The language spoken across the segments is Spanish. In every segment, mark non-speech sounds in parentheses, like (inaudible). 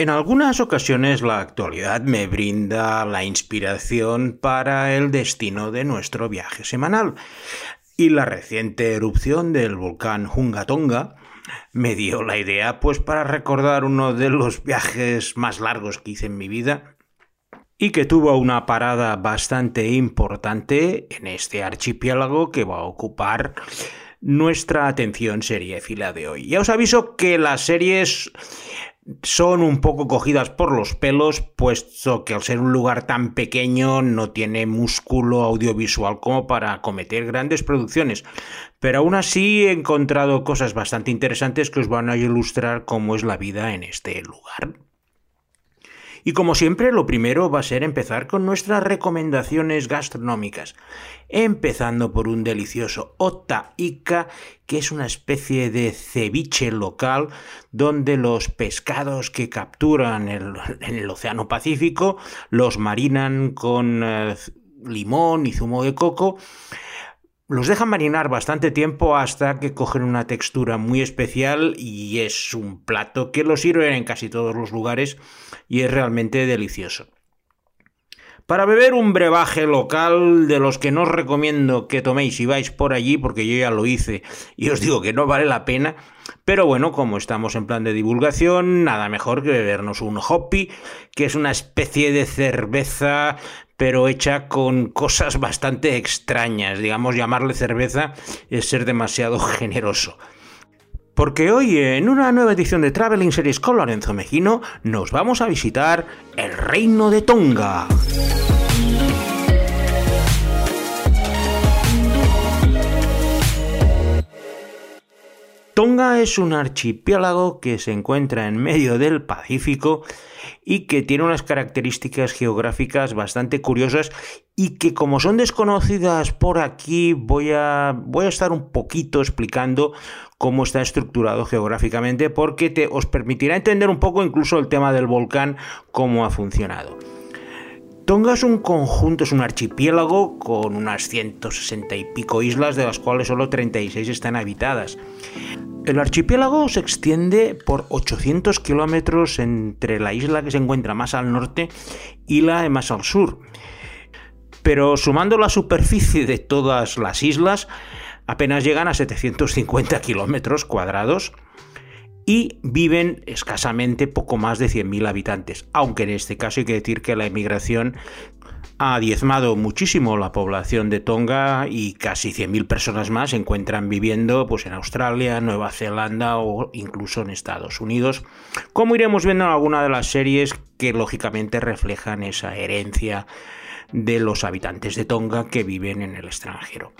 En algunas ocasiones la actualidad me brinda la inspiración para el destino de nuestro viaje semanal y la reciente erupción del volcán Hungatonga me dio la idea pues para recordar uno de los viajes más largos que hice en mi vida y que tuvo una parada bastante importante en este archipiélago que va a ocupar nuestra atención fila de hoy. Ya os aviso que las series son un poco cogidas por los pelos, puesto que al ser un lugar tan pequeño no tiene músculo audiovisual como para cometer grandes producciones. Pero aún así he encontrado cosas bastante interesantes que os van a ilustrar cómo es la vida en este lugar. Y como siempre, lo primero va a ser empezar con nuestras recomendaciones gastronómicas, empezando por un delicioso Ota Ica, que es una especie de ceviche local donde los pescados que capturan (laughs) en el Océano Pacífico los marinan con eh, limón y zumo de coco los dejan marinar bastante tiempo hasta que cogen una textura muy especial y es un plato que lo sirven en casi todos los lugares y es realmente delicioso. Para beber un brebaje local de los que no os recomiendo que toméis si vais por allí, porque yo ya lo hice y os digo que no vale la pena, pero bueno, como estamos en plan de divulgación, nada mejor que bebernos un hoppy, que es una especie de cerveza pero hecha con cosas bastante extrañas. Digamos, llamarle cerveza es ser demasiado (laughs) generoso. Porque hoy, en una nueva edición de Traveling Series con Lorenzo Mejino, nos vamos a visitar el Reino de Tonga. Tonga es un archipiélago que se encuentra en medio del Pacífico y que tiene unas características geográficas bastante curiosas y que como son desconocidas por aquí voy a, voy a estar un poquito explicando cómo está estructurado geográficamente porque te, os permitirá entender un poco incluso el tema del volcán, cómo ha funcionado. Tonga es un conjunto, es un archipiélago con unas 160 y pico islas, de las cuales solo 36 están habitadas. El archipiélago se extiende por 800 kilómetros entre la isla que se encuentra más al norte y la más al sur. Pero sumando la superficie de todas las islas, apenas llegan a 750 kilómetros cuadrados y viven escasamente poco más de 100.000 habitantes, aunque en este caso hay que decir que la emigración ha diezmado muchísimo la población de Tonga y casi 100.000 personas más se encuentran viviendo pues, en Australia, Nueva Zelanda o incluso en Estados Unidos, como iremos viendo en alguna de las series que lógicamente reflejan esa herencia de los habitantes de Tonga que viven en el extranjero.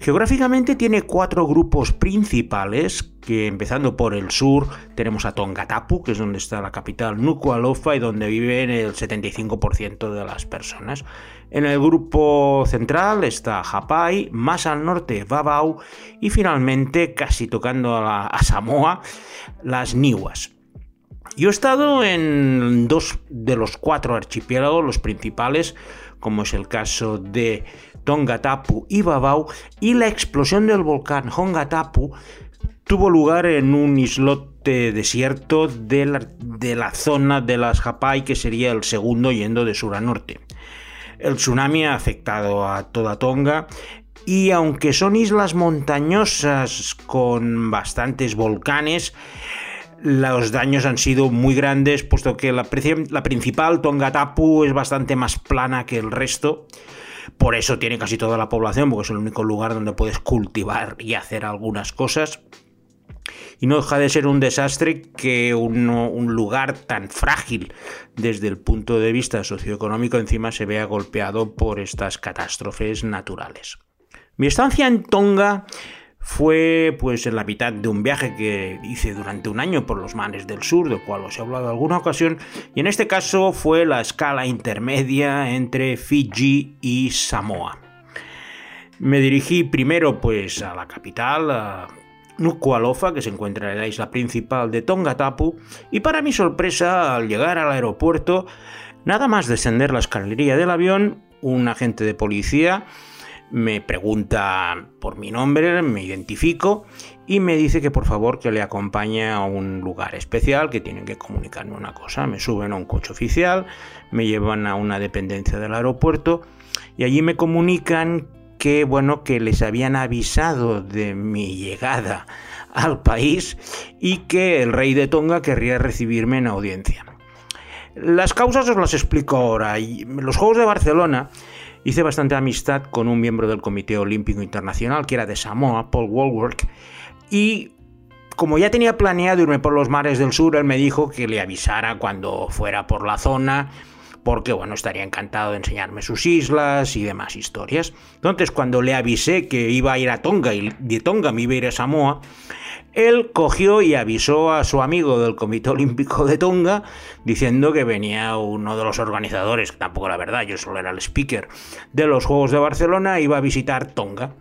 Geográficamente tiene cuatro grupos principales, que empezando por el sur tenemos a Tongatapu, que es donde está la capital Nuku'alofa y donde viven el 75% de las personas. En el grupo central está Hapai, más al norte Babau y finalmente, casi tocando a, a Samoa, las Niuas. Yo he estado en dos de los cuatro archipiélagos, los principales, como es el caso de Tongatapu y Babau, y la explosión del volcán Hongatapu tuvo lugar en un islote desierto de la, zona de las Hapai, que sería el segundo yendo de sur a norte. El tsunami ha afectado a toda Tonga y aunque son islas montañosas con bastantes volcanes, los daños han sido muy grandes, puesto que la, la principal, Tongatapu, es bastante más plana que el resto. Por eso tiene casi toda la población, porque es el único lugar donde puedes cultivar y hacer algunas cosas. Y no deja de ser un desastre que un lugar tan frágil desde el punto de vista socioeconómico encima se vea golpeado por estas catástrofes naturales. Mi estancia en Tonga fue pues en la mitad de un viaje que hice durante un año por los mares del sur, del cual os he hablado alguna ocasión, y en este caso fue la escala intermedia entre Fiji y Samoa. Me dirigí primero pues a la capital, a Nuku'alofa, que se encuentra en la isla principal de Tongatapu, y para mi sorpresa, al llegar al aeropuerto, nada más descender la escalería del avión, un agente de policía me pregunta por mi nombre, me identifico y me dice que por favor que le acompañe a un lugar especial, que tienen que comunicarme una cosa. Me suben a un coche oficial, me llevan a una dependencia del aeropuerto y allí me comunican que bueno, que les habían avisado de mi llegada al país y que el rey de Tonga querría recibirme en audiencia. Las causas os las explico ahora. Los Juegos de Barcelona hice bastante amistad con un miembro del Comité Olímpico Internacional que era de Samoa, Paul Walwork, y como ya tenía planeado irme por los mares del sur, él me dijo que le avisara cuando fuera por la zona, porque bueno, estaría encantado de enseñarme sus islas y demás historias. Entonces, cuando le avisé que iba a ir a Tonga y de Tonga me iba a ir a Samoa, él cogió y avisó a su amigo del Comité Olímpico de Tonga diciendo que venía uno de los organizadores, tampoco la verdad, yo solo era el speaker de los Juegos de Barcelona, iba a visitar Tonga.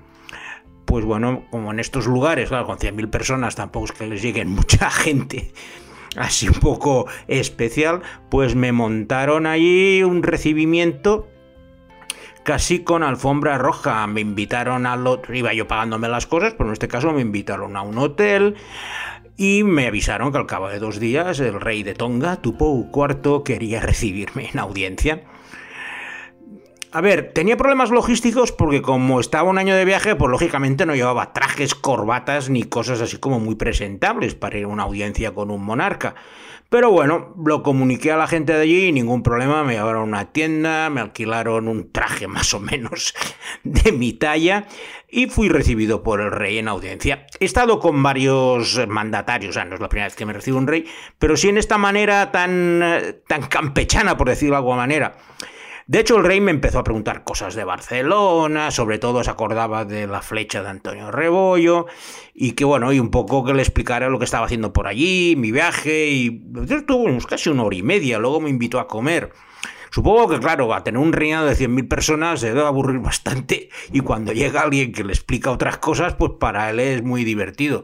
Pues bueno, como en estos lugares, claro, con 100.000 personas tampoco es que les lleguen mucha (laughs) gente así un poco especial, pues me montaron allí un recibimiento casi con alfombra roja. Me invitaron al otro, iba yo pagándome las cosas, pero en este caso me invitaron a un hotel y me avisaron que al cabo de dos días el rey de Tonga, Tupou IV, quería recibirme en audiencia. A ver, tenía problemas logísticos porque como estaba un año de viaje, pues lógicamente no llevaba trajes, corbatas ni cosas así como muy presentables para ir a una audiencia con un monarca. Pero bueno, lo comuniqué a la gente de allí y ningún problema, me llevaron a una tienda, me alquilaron un traje (laughs) más o menos de mi talla y fui recibido por el rey en audiencia. He estado con varios mandatarios, o sea, no es la primera vez que me recibo un rey, pero sí en esta manera tan, tan campechana, por decirlo de alguna manera. De hecho, el rey me empezó a preguntar cosas de Barcelona, sobre todo se acordaba de la flecha de Antonio Rebollo, y que bueno, y un poco que le explicara lo que estaba haciendo por allí, mi viaje, y tuvimos casi una hora y media, luego me invitó a comer. Supongo que, claro, a tener un reinado de 100.000 personas se debe aburrir bastante y cuando llega alguien que le explica otras cosas, pues para él es muy divertido.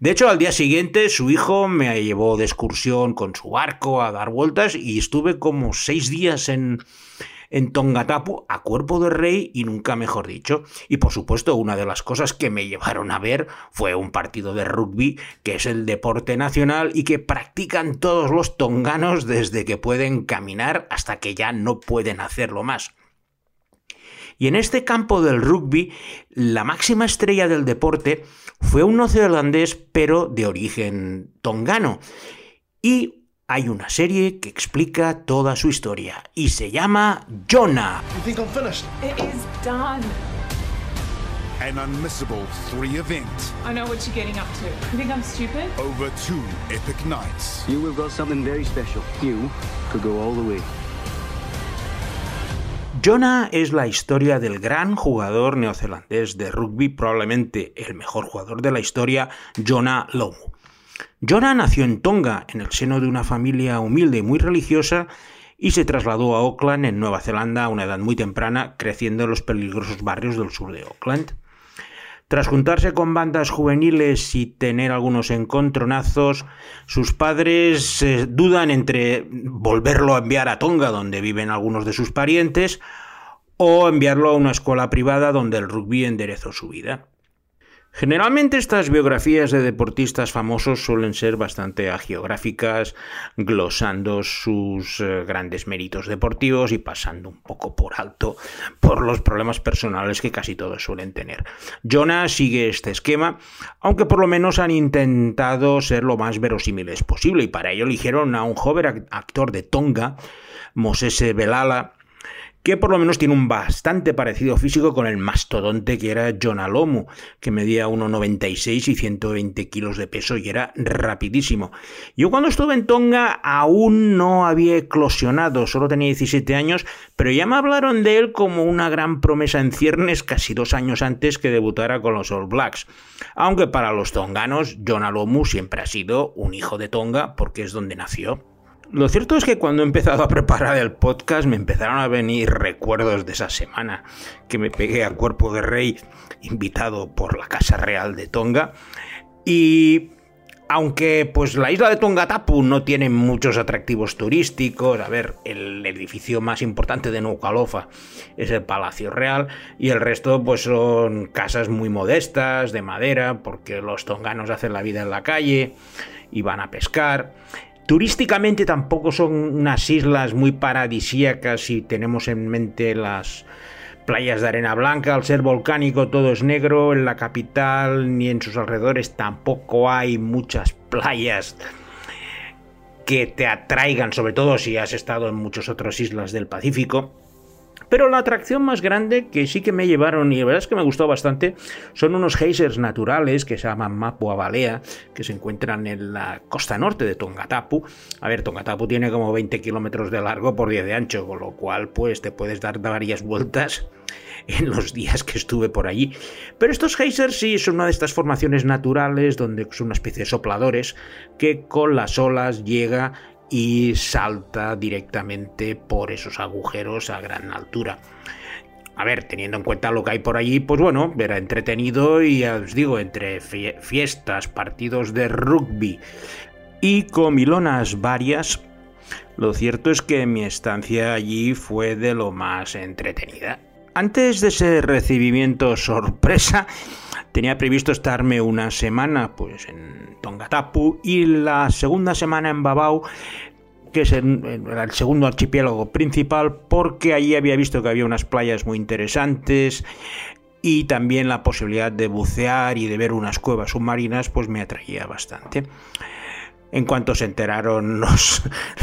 De hecho, al día siguiente su hijo me llevó de excursión con su barco a dar vueltas y estuve como seis días en, en Tongatapu a cuerpo de rey y nunca mejor dicho. Y por supuesto, una de las cosas que me llevaron a ver fue un partido de rugby, que es el deporte nacional y que practican todos los tonganos desde que pueden caminar hasta que ya no pueden hacerlo más. Y en este campo del rugby, la máxima estrella del deporte fue un neozelandés, pero de origen tongano. Y hay una serie que explica toda su historia y se llama Jonah. You think I'm finished? It is done. An unmissable three event I know what you're getting up to. You think I'm stupid? over two epic nights. You have got something very special. You could go all the way. Jonah es la historia del gran jugador neozelandés de rugby, probablemente el mejor jugador de la historia, Jonah Lomu. Jonah nació en Tonga, en el seno de una familia humilde y muy religiosa, y se trasladó a Auckland, en Nueva Zelanda, a una edad muy temprana, creciendo en los peligrosos barrios del sur de Auckland. Tras juntarse con bandas juveniles y tener algunos encontronazos, sus padres eh, dudan entre volverlo a enviar a Tonga, donde viven algunos de sus parientes, o enviarlo a una escuela privada donde el rugby enderezó su vida. Generalmente estas biografías de deportistas famosos suelen ser bastante agiográficas, glosando sus eh, grandes méritos deportivos y pasando un poco por alto por los problemas personales que casi todos suelen tener. Jonah sigue este esquema, aunque por lo menos han intentado ser lo más verosímiles posible y para ello eligieron a un joven actor de Tonga, Mosese Belala, que por lo menos tiene un bastante parecido físico con el mastodonte que era John Alomu, que medía 1,96 y 120 kilos de peso y era rapidísimo. Yo cuando estuve en Tonga aún no había eclosionado, solo tenía 17 años, pero ya me hablaron de él como una gran promesa en ciernes casi dos años antes que debutara con los All Blacks. Aunque para los tonganos, John Alomu siempre ha sido un hijo de Tonga porque es donde nació. Lo cierto es que cuando he empezado a preparar el podcast me empezaron a venir recuerdos de esa semana que me pegué a cuerpo de rey invitado por la Casa Real de Tonga y Aunque pues la isla de Tongatapu no tiene muchos atractivos turísticos, a ver, el edificio más importante de Nucalofa es el Palacio Real y el resto pues son casas muy modestas, de madera, porque los tonganos hacen la vida en la calle y van a pescar. Turísticamente tampoco son unas islas muy paradisíacas si tenemos en mente las playas de arena blanca, al ser volcánico todo es negro, en la capital ni en sus alrededores tampoco hay muchas playas que te atraigan, sobre todo si has estado en muchas otras islas del Pacífico. Pero la atracción más grande que sí que me llevaron, y la verdad es que me gustó bastante, son unos geysers naturales que se llaman Mapua Balea, que se encuentran en la costa norte de Tongatapu. A ver, Tongatapu tiene como 20 kilómetros de largo por 10 de ancho, con lo cual pues te puedes dar varias vueltas (laughs) en los días que estuve por allí. Pero estos geysers sí son una de estas formaciones naturales donde son una especie de sopladores que con las olas llega y salta directamente por esos agujeros a gran altura. A ver, teniendo en cuenta lo que hay por allí, pues bueno, era entretenido y ya os digo, entre fiestas, partidos de rugby y comilonas varias, lo cierto es que mi estancia allí fue de lo más entretenida. Antes de ese recibimiento sorpresa, tenía previsto estarme una semana pues en Tongatapu y la segunda semana en Babau que es el, segundo archipiélago principal, porque allí había visto que había unas playas muy interesantes y también la posibilidad de bucear y de ver unas cuevas submarinas, pues me atraía bastante. En cuanto se enteraron (laughs) los,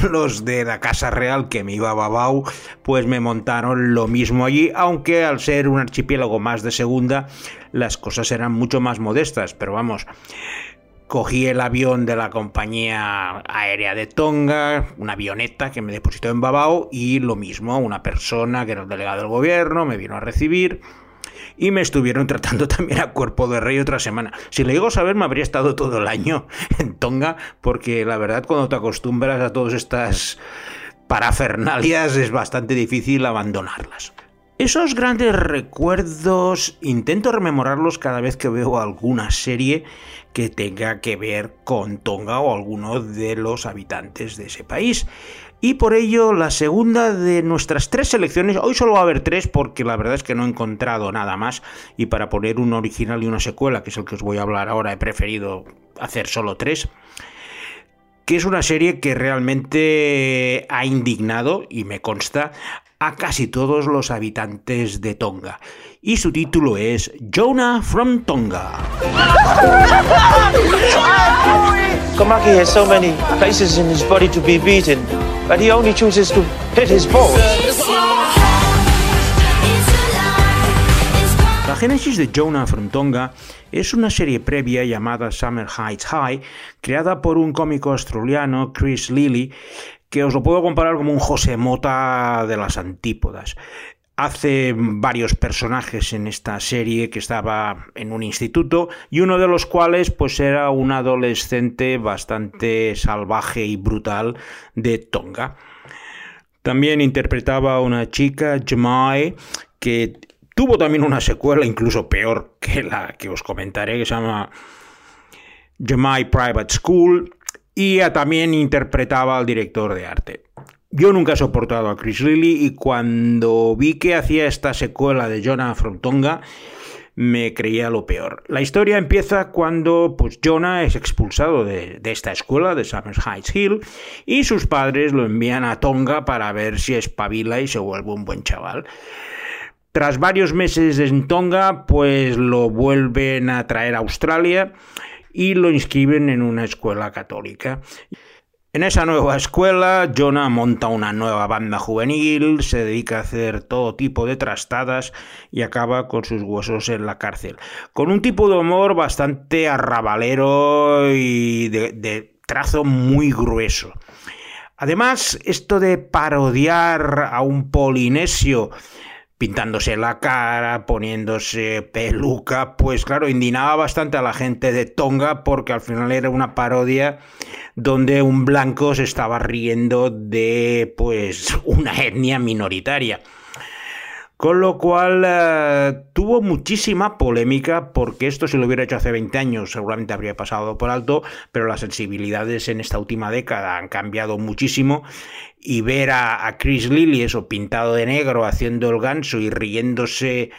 los de la Casa Real que me iba a Babau, pues me montaron lo mismo allí, aunque al ser un archipiélago más de segunda, las cosas eran mucho más modestas, pero vamos, cogí el avión de la compañía aérea de Tonga, una avioneta que me depositó en Babao y lo mismo, una persona que era el delegado del gobierno me vino a recibir y me estuvieron tratando (laughs) también a cuerpo de rey otra semana. Si le digo saber, me habría estado todo el año (laughs) en Tonga, porque la verdad cuando te acostumbras a todas estas parafernalias es bastante difícil abandonarlas. Esos grandes recuerdos intento rememorarlos cada vez que veo alguna serie que tenga que ver con Tonga o alguno de los habitantes de ese país. Y por ello, la segunda de nuestras tres selecciones, hoy solo va a haber tres porque la verdad es que no he encontrado nada más. Y para poner un original y una secuela, que es el que os voy a hablar ahora, he preferido hacer solo tres. Que es una serie que realmente ha indignado, y me consta, a casi todos los habitantes de Tonga. Y su título es Jonah from Tonga. Komaki has so many places in his body to be beaten, but he only chooses to hit his balls. La génesis de Jonah from Tonga es una serie previa llamada Summer Heights High, creada por un cómico australiano, Chris Lilly, que os lo puedo comparar como un José Mota de las antípodas. Hace varios personajes en esta serie que estaba en un instituto y uno de los cuales pues era un adolescente bastante salvaje y brutal de Tonga. También interpretaba a una chica, Jemai, que tuvo también una secuela incluso peor que la que os comentaré, que se llama Jemai Private School, y también interpretaba al director de arte. Yo nunca he soportado a Chris Lilly y cuando vi que hacía esta secuela de Jonah Frontonga me creía lo peor. La historia empieza cuando pues, Jonah es expulsado de, de, esta escuela, de Summers Heights Hill, y sus padres lo envían a Tonga para ver si espabila y se vuelve un buen chaval. Tras varios meses en Tonga, pues lo vuelven a traer a Australia y lo inscriben en una escuela católica. En esa nueva escuela, Jonah monta una nueva banda juvenil, se dedica a hacer todo tipo de trastadas y acaba con sus huesos en la cárcel. Con un tipo de humor bastante arrabalero y de, de trazo muy grueso. Además, esto de parodiar a un polinesio pintándose la cara, poniéndose peluca, pues claro, indignaba bastante a la gente de Tonga porque al final era una parodia donde un blanco se estaba riendo de pues una etnia minoritaria. Con lo cual eh, tuvo muchísima polémica porque esto si lo hubiera hecho hace 20 años seguramente habría pasado por alto, pero las sensibilidades en esta última década han cambiado muchísimo y ver a, Chris Lilly eso pintado de negro haciendo el ganso y riéndose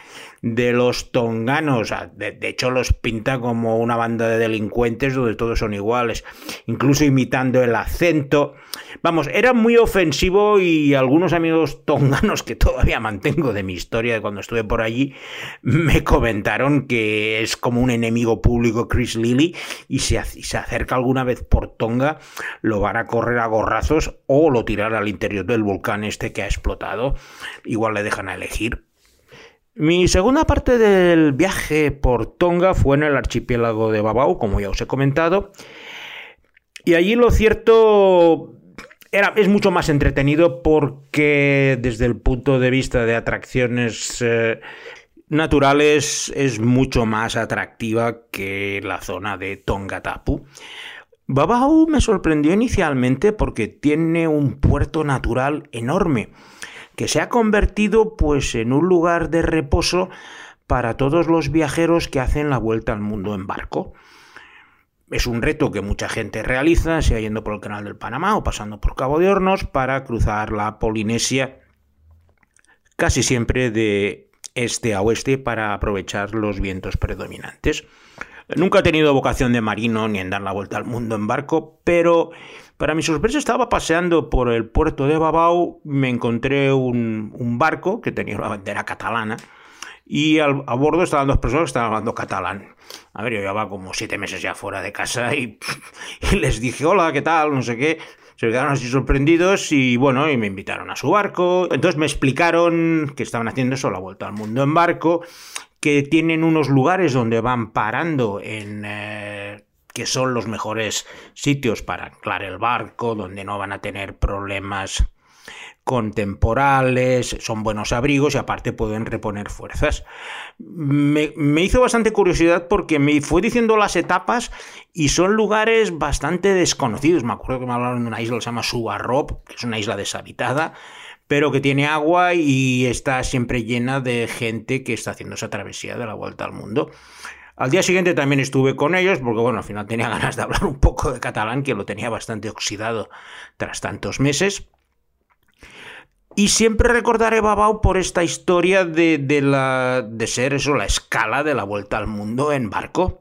de los tonganos. De, hecho, los pinta como una banda de delincuentes donde todos son iguales, incluso imitando el acento. Vamos, era muy ofensivo y algunos amigos tonganos que todavía mantengo de mi historia de cuando estuve por allí me comentaron que es como un enemigo público Chris Lilly y si se acerca alguna vez por Tonga lo van a correr a gorrazos o lo tirar al interior del volcán este que ha explotado. Igual le dejan a elegir. Mi segunda parte del viaje por Tonga fue en el archipiélago de Babao, como ya os he comentado. Y allí lo cierto era, es mucho más entretenido porque desde el punto de vista de atracciones eh, naturales es mucho más atractiva que la zona de Tongatapu. Babao me sorprendió inicialmente porque tiene un puerto natural enorme que se ha convertido pues en un lugar de reposo para todos los viajeros que hacen la vuelta al mundo en barco. Es un reto que mucha gente realiza, sea yendo por el Canal del Panamá o pasando por Cabo de Hornos para cruzar la Polinesia casi siempre de este a oeste para aprovechar los vientos predominantes. Nunca he tenido vocación de marino ni en dar la vuelta al mundo en barco, pero para mi sorpresa estaba paseando por el puerto de Babao, me encontré un, barco que tenía una bandera catalana y a bordo estaban dos personas que estaban hablando catalán. A ver, yo llevaba como siete meses ya fuera de casa (laughs) y, les dije, hola, ¿qué tal? No sé qué se quedaron así sorprendidos y bueno, y me invitaron a su barco. Entonces me explicaron que estaban haciendo eso, la vuelta al mundo en barco, que tienen unos lugares donde van parando en... Eh, que son los mejores sitios para anclar el barco, donde no van a tener problemas contemporales, son buenos abrigos y aparte pueden reponer fuerzas. Me, me, hizo bastante curiosidad porque me fue diciendo las etapas y son lugares bastante desconocidos. Me acuerdo que me hablaron de una isla que se llama Subarrop, que es una isla deshabitada, pero que tiene agua y está siempre llena de gente que está haciendo esa travesía de la vuelta al mundo. Al día siguiente también estuve con ellos, porque bueno, al final tenía (laughs) ganas de hablar un poco de catalán, que lo tenía bastante oxidado tras tantos meses. Y siempre recordaré Babao por esta historia de, de, la, de ser eso, la escala de la vuelta al mundo en barco.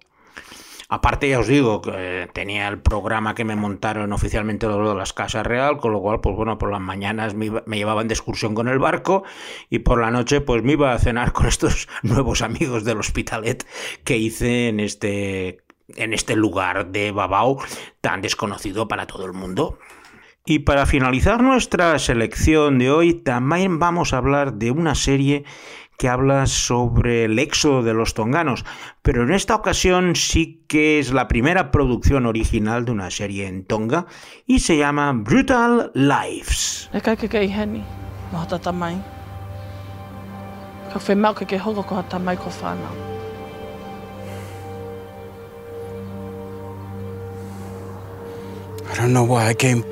Aparte, ya os digo, que tenía el programa que me montaron oficialmente de las Casas Real, con lo cual, pues bueno, por las mañanas me, llevaban de excursión con el barco y por la noche, pues me iba a cenar con (laughs) estos nuevos amigos del Hospitalet que hice en este, en este lugar de Babao tan desconocido para todo el mundo. Y para finalizar nuestra selección de hoy, también vamos a hablar de una serie que habla sobre el éxodo de los tonganos, pero en esta ocasión sí que es la primera producción original de una serie en Tonga y se llama Brutal Lives. I don't know why I came.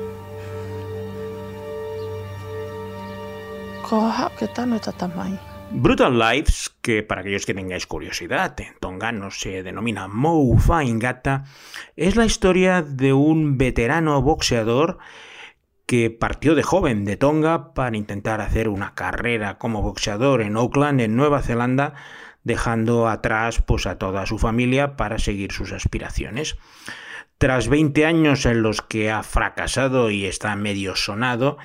Ko hap ke tano tatamai. Brutal Lives, que para aquellos que tengáis curiosidad, en tongano se denomina Moufa Ingata, es la historia de un veterano boxeador que partió de joven de Tonga para intentar hacer una carrera como boxeador en Auckland, en Nueva Zelanda, dejando atrás pues, a toda su familia para seguir sus aspiraciones. Tras 20 años en los que ha fracasado y está medio sonado,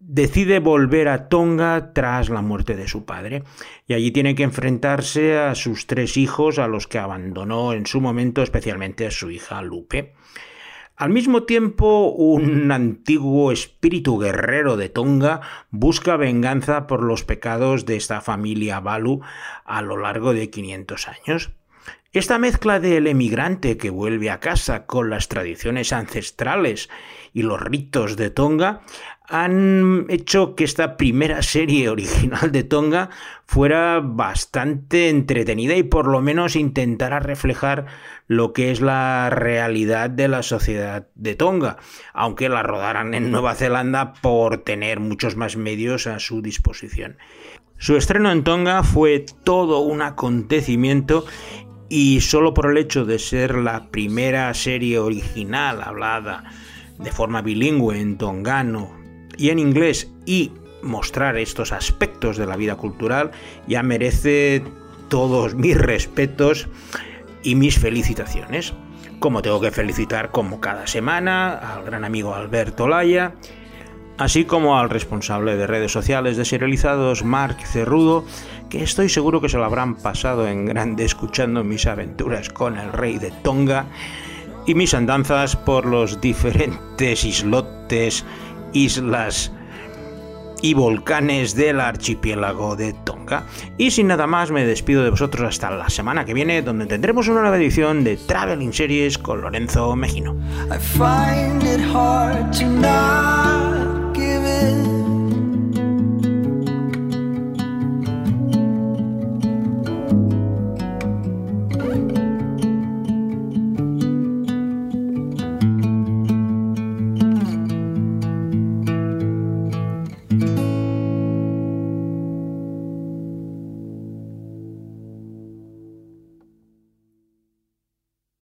decide volver a Tonga tras la muerte de su padre y allí tiene que enfrentarse a sus tres hijos a los que abandonó en su momento, especialmente a su hija Lupe. Al mismo tiempo, un antiguo espíritu guerrero de Tonga busca venganza por los pecados de esta familia Balu a lo largo de 500 años. Esta mezcla del emigrante que vuelve a casa con las tradiciones ancestrales y los ritos de Tonga han hecho que esta primera serie original de Tonga fuera bastante entretenida y por lo menos intentara reflejar lo que es la realidad de la sociedad de Tonga, aunque la rodaran en Nueva Zelanda por tener muchos más medios a su disposición. Su estreno en Tonga fue todo un acontecimiento y solo por el hecho de ser la primera serie original hablada de forma bilingüe en tongano y en inglés y mostrar estos aspectos de la vida cultural ya merece todos mis respetos y mis felicitaciones. Como tengo que felicitar como cada semana al gran amigo Alberto Laya, así como al responsable de redes sociales de serializados Mark Cerrudo, que estoy seguro que se lo habrán pasado en grande escuchando mis aventuras con el rey de Tonga y mis andanzas por los diferentes islotes islas y volcanes del archipiélago de Tonga. Y sin nada más, me despido de vosotros hasta la semana que viene, donde tendremos una nueva edición de Traveling Series con Lorenzo Mejino.